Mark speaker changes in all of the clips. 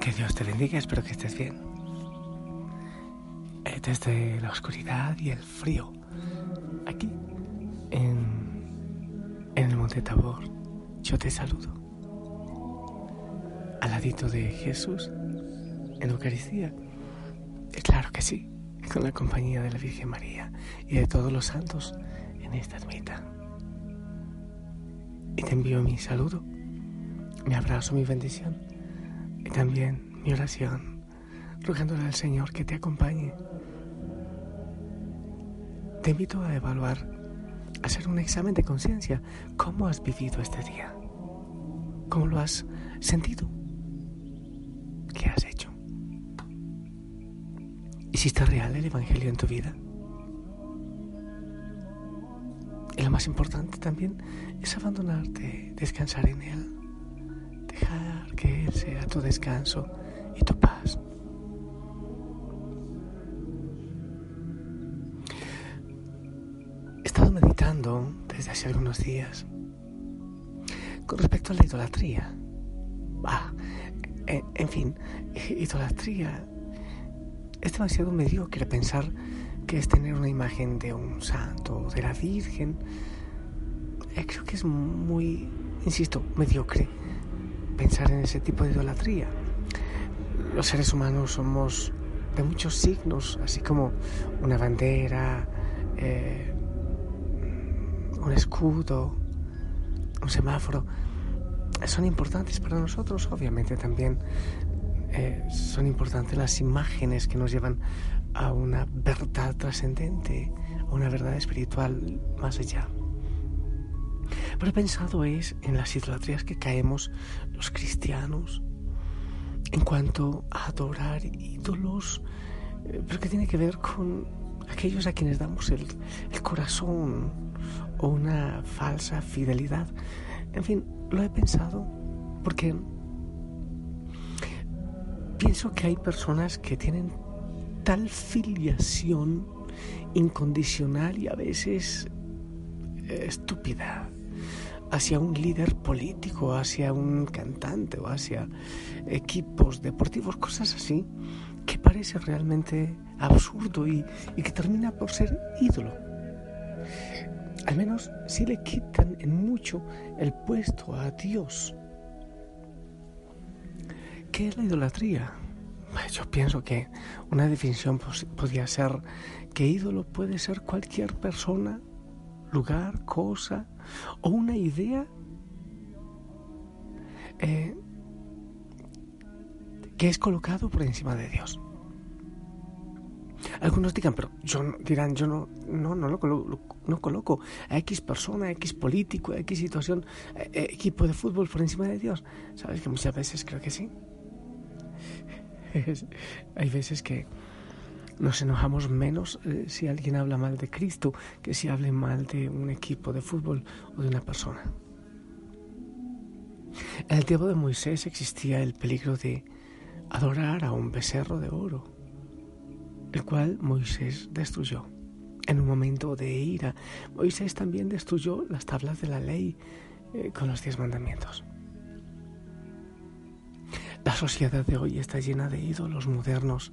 Speaker 1: Que Dios te bendiga, espero que estés bien. Eh, desde la oscuridad y el frío, aquí, en, en el Monte Tabor, yo te saludo. Al ladito de Jesús, en Eucaristía. Y claro que sí, con la compañía de la Virgen María y de todos los santos en esta ermita. Y te envío mi saludo, mi abrazo, mi bendición y también mi oración, rogándole al Señor que te acompañe. Te invito a evaluar, a hacer un examen de conciencia. ¿Cómo has vivido este día? ¿Cómo lo has sentido? ¿Qué has hecho? ¿Hiciste real el Evangelio en tu vida? Y lo más importante también es abandonarte, descansar en Él, que sea tu descanso y tu paz. He estado meditando desde hace algunos días con respecto a la idolatría. Ah, en fin, idolatría es demasiado mediocre pensar que es tener una imagen de un santo, de la Virgen. Eh, creo que es muy, insisto, mediocre pensar en ese tipo de idolatría. Los seres humanos somos de muchos signos, así como una bandera, eh, un escudo, un semáforo. Son importantes para nosotros, obviamente también eh, son importantes las imágenes que nos llevan a una verdad trascendente, a una verdad espiritual más allá. Pero he pensado es en las idolatrías que caemos los cristianos en cuanto a adorar ídolos, eh, pero que tiene que ver con aquellos a quienes damos el, el corazón o una falsa fidelidad. En fin, lo he pensado porque pienso que hay personas que tienen tal filiación incondicional y a veces eh, estúpida hacia un líder político, hacia un cantante o hacia equipos deportivos, cosas así, que parece realmente absurdo y, que termina por ser ídolo. Al menos si le quitan en mucho el puesto a Dios. ¿Qué es la idolatría? Yo pienso que una definición podría ser que ídolo puede ser cualquier persona lugar, cosa o una idea eh, que es colocado por encima de Dios. Algunos digan, pero yo dirán, yo no, no, no lo coloco, no coloco a X persona, X político, X situación, equipo de fútbol por encima de Dios. Sabes que muchas veces creo que sí. Hay veces que nos enojamos menos eh, si alguien habla mal de Cristo que si hable mal de un equipo de fútbol o de una persona. En el tiempo de Moisés existía el peligro de adorar a un becerro de oro, el cual Moisés destruyó. En un momento de ira, Moisés también destruyó las tablas de la ley eh, con los diez mandamientos. La sociedad de hoy está llena de ídolos modernos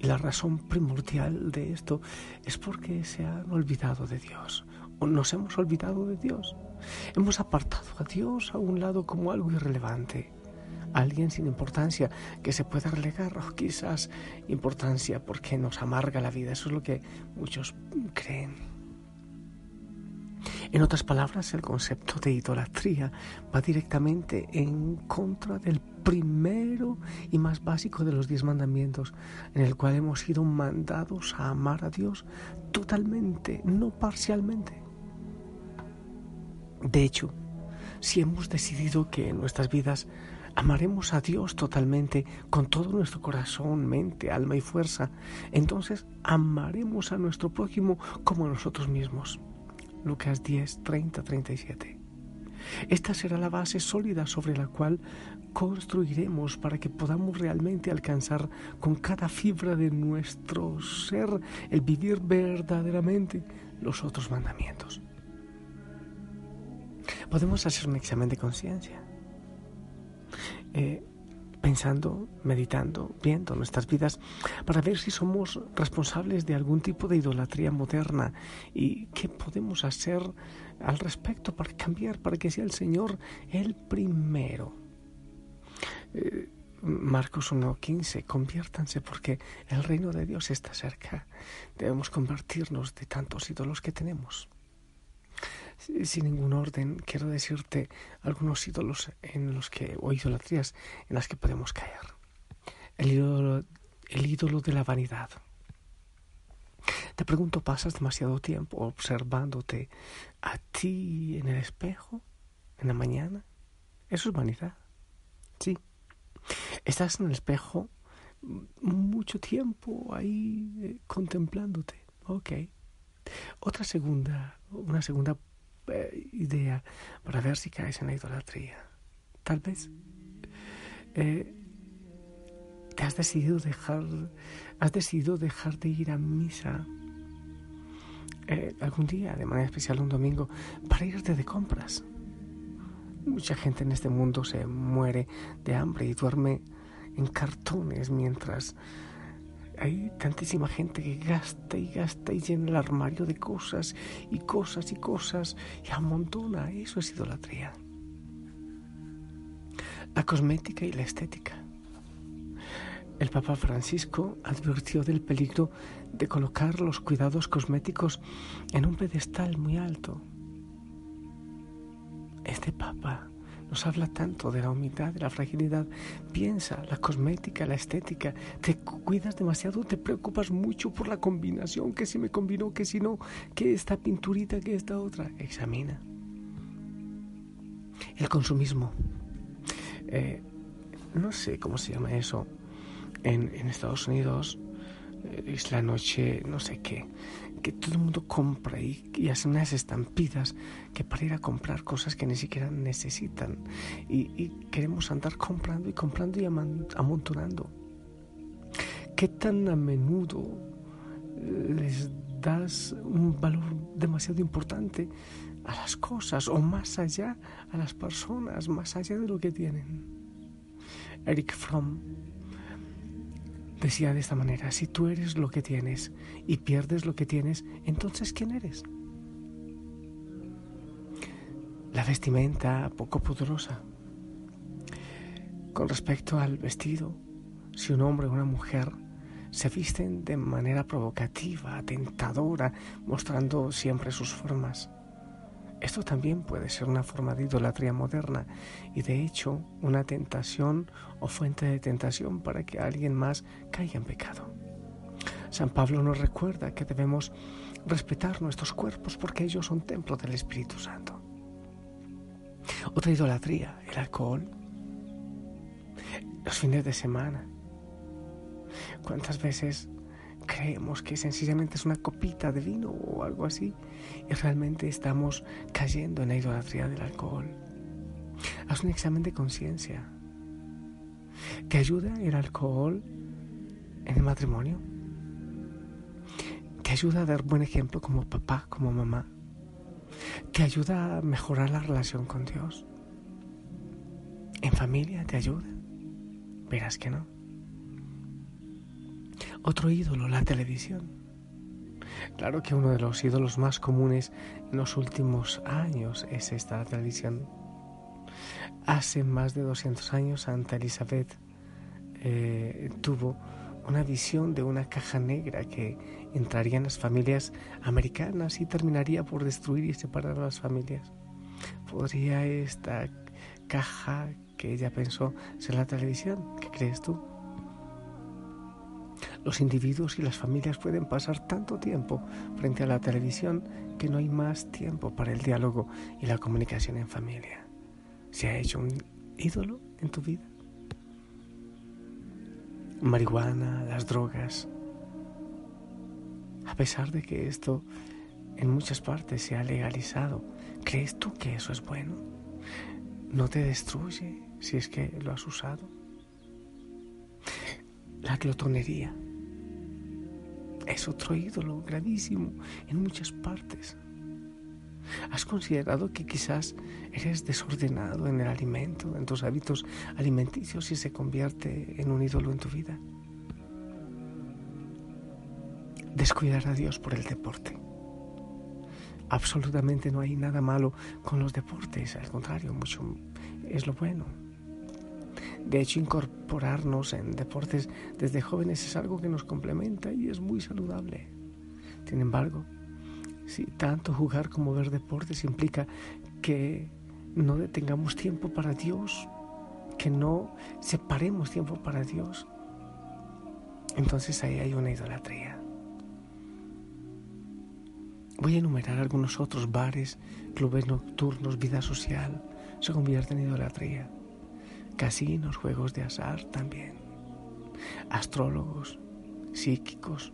Speaker 1: La razón primordial de esto es porque se han olvidado de Dios, o nos hemos olvidado de Dios. Hemos apartado a Dios a un lado como algo irrelevante, alguien sin importancia que se pueda relegar, o quizás importancia porque nos amarga la vida. Eso es lo que muchos creen. En otras palabras, el concepto de idolatría va directamente en contra del primero y más básico de los diez mandamientos, en el cual hemos sido mandados a amar a Dios totalmente, no parcialmente. De hecho, si hemos decidido que en nuestras vidas amaremos a Dios totalmente, con todo nuestro corazón, mente, alma y fuerza, entonces amaremos a nuestro prójimo como a nosotros mismos. Lucas 10, 30, 37. Esta será la base sólida sobre la cual construiremos para que podamos realmente alcanzar con cada fibra de nuestro ser el vivir verdaderamente los otros mandamientos. Podemos hacer un examen de conciencia. Eh, pensando, meditando, viendo nuestras vidas para ver si somos responsables de algún tipo de idolatría moderna y qué podemos hacer al respecto para cambiar, para que sea el Señor el primero. Eh, Marcos 1.15, conviértanse porque el reino de Dios está cerca. Debemos convertirnos de tantos ídolos que tenemos sin ningún orden, quiero decirte algunos ídolos en los que, o idolatrías en las que podemos caer. El ídolo, el ídolo de la vanidad. Te pregunto, ¿pasas demasiado tiempo observándote a ti en el espejo en la mañana? Eso es vanidad. Sí. Estás en el espejo mucho tiempo ahí eh, contemplándote. Ok. Otra segunda, una segunda eh, idea para ver si caes en la idolatría. Tal vez eh, te has decidido dejar, has decidido dejar de ir a misa eh, algún día, de manera especial un domingo, para irte de compras. Mucha gente en este mundo se muere de hambre y duerme en cartones mientras hay tantísima gente que gasta y gasta y llena el armario de cosas y cosas y cosas y amontona. Eso es idolatría. La cosmética y la estética. El Papa Francisco advirtió del peligro de colocar los cuidados cosméticos en un pedestal muy alto. Este Papa nos habla tanto de la humildad, de la fragilidad. Piensa, la cosmética, la estética. Te cuidas demasiado, te preocupas mucho por la combinación, que si me combinó, que si no, que esta pinturita, que esta otra. Examina. El consumismo. Eh, no sé cómo se llama eso. En, Estados Unidos eh, es la noche, no sé qué que todo el mundo compra y, hace unas estampidas que para ir a comprar cosas que ni siquiera necesitan. Y, queremos andar comprando y comprando y amontonando. ¿Qué tan a menudo eh, les das un valor demasiado importante a las cosas o más allá a las personas, más allá de lo que tienen? Eric Fromm Decía de esta manera, si tú eres lo que tienes y pierdes lo que tienes, entonces ¿quién eres? La vestimenta poco poderosa. Con respecto al vestido, si un hombre o una mujer se visten de manera provocativa, tentadora, mostrando siempre sus formas, esto también puede ser una forma de idolatría moderna y de hecho una tentación o fuente de tentación para que alguien más caiga en pecado. San Pablo nos recuerda que debemos respetar nuestros cuerpos porque ellos son templo del Espíritu Santo. Otra idolatría, el alcohol, los fines de semana. ¿Cuántas veces creemos que sencillamente es una copita de vino o algo así y realmente estamos cayendo en la idolatría del alcohol. Haz un examen de conciencia. ¿Te ayuda el alcohol en el matrimonio? ¿Te ayuda a dar buen ejemplo como papá, como mamá? ¿Te ayuda a mejorar la relación con Dios? ¿En familia te ayuda? Verás que no. Otro ídolo, la televisión. Claro que uno de los ídolos más comunes en los últimos años es esta, la televisión. Hace más de 200 años Santa Elizabeth eh, tuvo una visión de una caja negra que entraría en las familias americanas y terminaría por destruir y separar a las familias. ¿Podría esta caja que ella pensó ser la televisión? ¿Qué crees tú? Los individuos y las familias pueden pasar tanto tiempo frente a la televisión que no hay más tiempo para el diálogo y la comunicación en familia. ¿Se ha hecho un ídolo en tu vida? Marihuana, las drogas. A pesar de que esto en muchas partes se ha legalizado, ¿crees tú que eso es bueno? ¿No te destruye si es que lo has usado? La glotonería es otro ídolo gravísimo en muchas partes. ¿Has considerado que quizás eres desordenado en el alimento, en tus hábitos alimenticios y se convierte en un ídolo en tu vida? Descuidar a Dios por el deporte. Absolutamente no hay nada malo con los deportes, al contrario, mucho es lo bueno. De hecho, incorporarnos en deportes desde jóvenes es algo que nos complementa y es muy saludable. Sin embargo, si tanto jugar como ver deportes implica que no detengamos tiempo para Dios, que no separemos tiempo para Dios, entonces ahí hay una idolatría. Voy a enumerar algunos otros bares, clubes nocturnos, vida social, se convierten en idolatría casinos, juegos de azar también, astrólogos, psíquicos,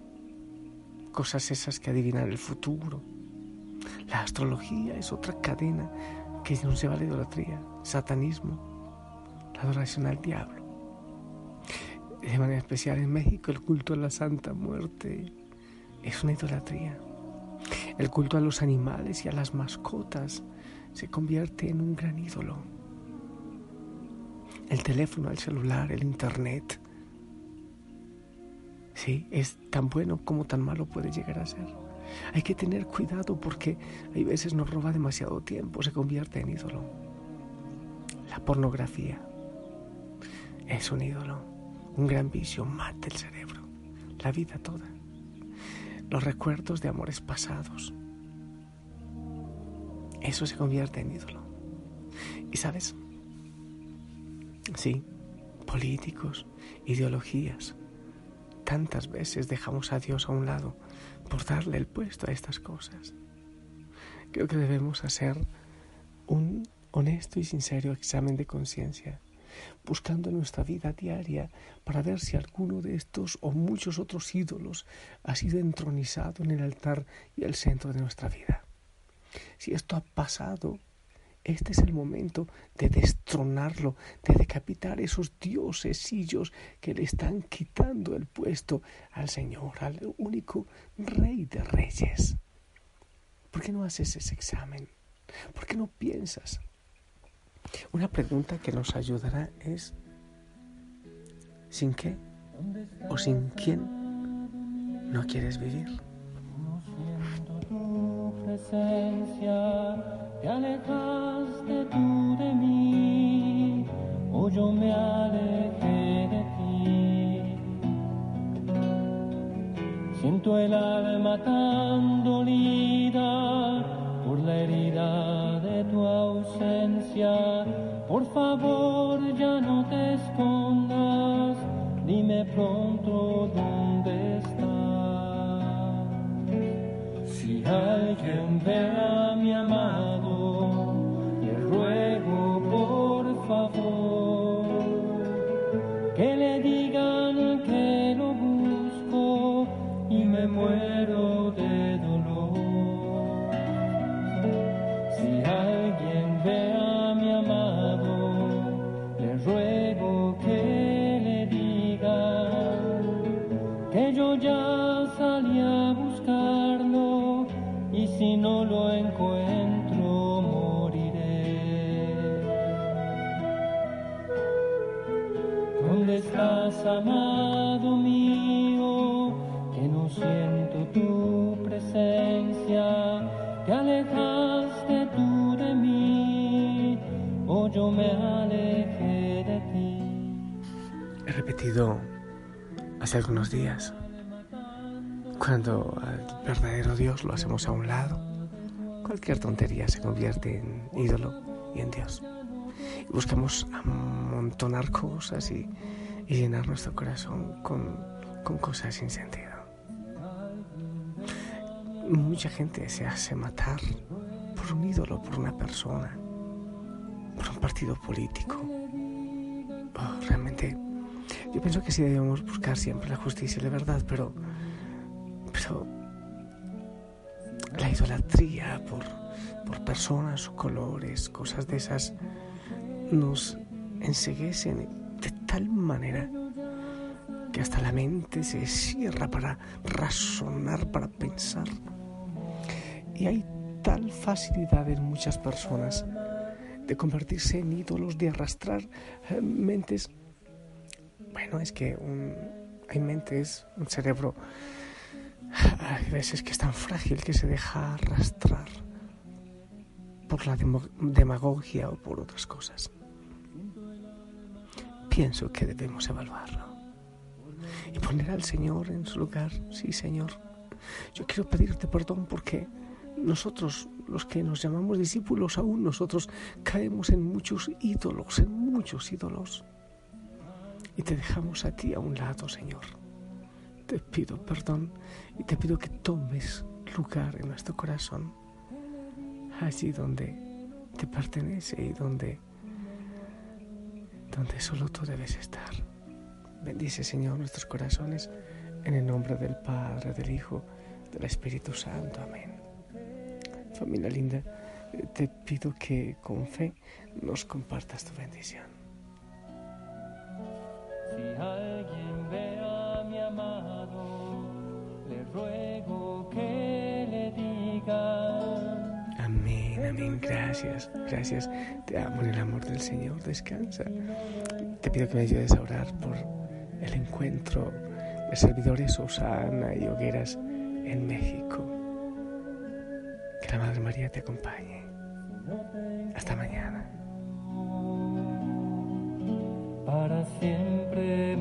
Speaker 1: cosas esas que adivinan el futuro. La astrología es otra cadena que no se va a la idolatría, satanismo, la adoración al diablo. De manera especial en México el culto a la Santa Muerte es una idolatría. El culto a los animales y a las mascotas se convierte en un gran ídolo el teléfono, el celular, el internet. Sí, es tan bueno como tan malo puede llegar a ser. Hay que tener cuidado porque hay veces nos roba demasiado tiempo, se convierte en ídolo. La pornografía es un ídolo, un gran vicio, mata el cerebro, la vida toda. Los recuerdos de amores pasados. Eso se convierte en ídolo. Y sabes, Sí, políticos, ideologías. Tantas veces dejamos a Dios a un lado por darle el puesto a estas cosas. Creo que debemos hacer un honesto y sincero examen de conciencia, buscando en nuestra vida diaria para ver si alguno de estos o muchos otros ídolos ha sido entronizado en el altar y el centro de nuestra vida. Si esto ha pasado este es el momento de destronarlo, de decapitar esos diosesillos que le están quitando el puesto al Señor, al único Rey de Reyes. ¿Por qué no haces ese examen? ¿Por qué no piensas? Una pregunta que nos ayudará es, ¿sin qué o sin quién no quieres vivir?
Speaker 2: Te alejaste tú de mí o yo me alejé de ti. Siento el alma tan dolida por la herida de tu ausencia. Por favor ya no te escondas, dime pronto dónde alguien ve a mi amado,
Speaker 1: hace algunos días, cuando al verdadero Dios lo hacemos a un lado, cualquier tontería se convierte en ídolo y en Dios. Buscamos amontonar cosas y, llenar nuestro corazón con, con cosas sin sentido. Mucha gente se hace matar por un ídolo, por una persona, por un partido político. Realmente, yo pienso que sí debemos buscar siempre la justicia y la verdad, pero, pero la idolatría por, por personas o colores, cosas de esas, nos enseguecen de tal manera que hasta la mente se cierra para razonar, para pensar. Y hay tal facilidad en muchas personas de convertirse en ídolos, de arrastrar eh, mentes. Bueno, es que un, hay mentes, un cerebro, hay veces que es tan frágil que se deja arrastrar por la demagogia o por otras cosas. Pienso que debemos evaluarlo y poner al Señor en su lugar. Sí, Señor, yo quiero pedirte perdón porque nosotros, los que nos llamamos discípulos, aún nosotros caemos en muchos ídolos, en muchos ídolos. Y te dejamos a ti a un lado, Señor. Te pido perdón y te pido que tomes lugar en nuestro corazón, allí donde te pertenece y donde, donde solo tú debes estar. Bendice, Señor, nuestros corazones en el nombre del Padre, del Hijo, del Espíritu Santo. Amén. Familia linda, te pido que con fe nos compartas tu bendición.
Speaker 2: Si alguien ve a mi amado, le ruego que le diga.
Speaker 1: Amén, amén. Gracias, gracias. Te amo en el amor del Señor. Descansa. Te pido que me ayudes a orar por el encuentro de servidores Osana y Hogueras en México. Que la Madre María te acompañe. Hasta mañana. siempre.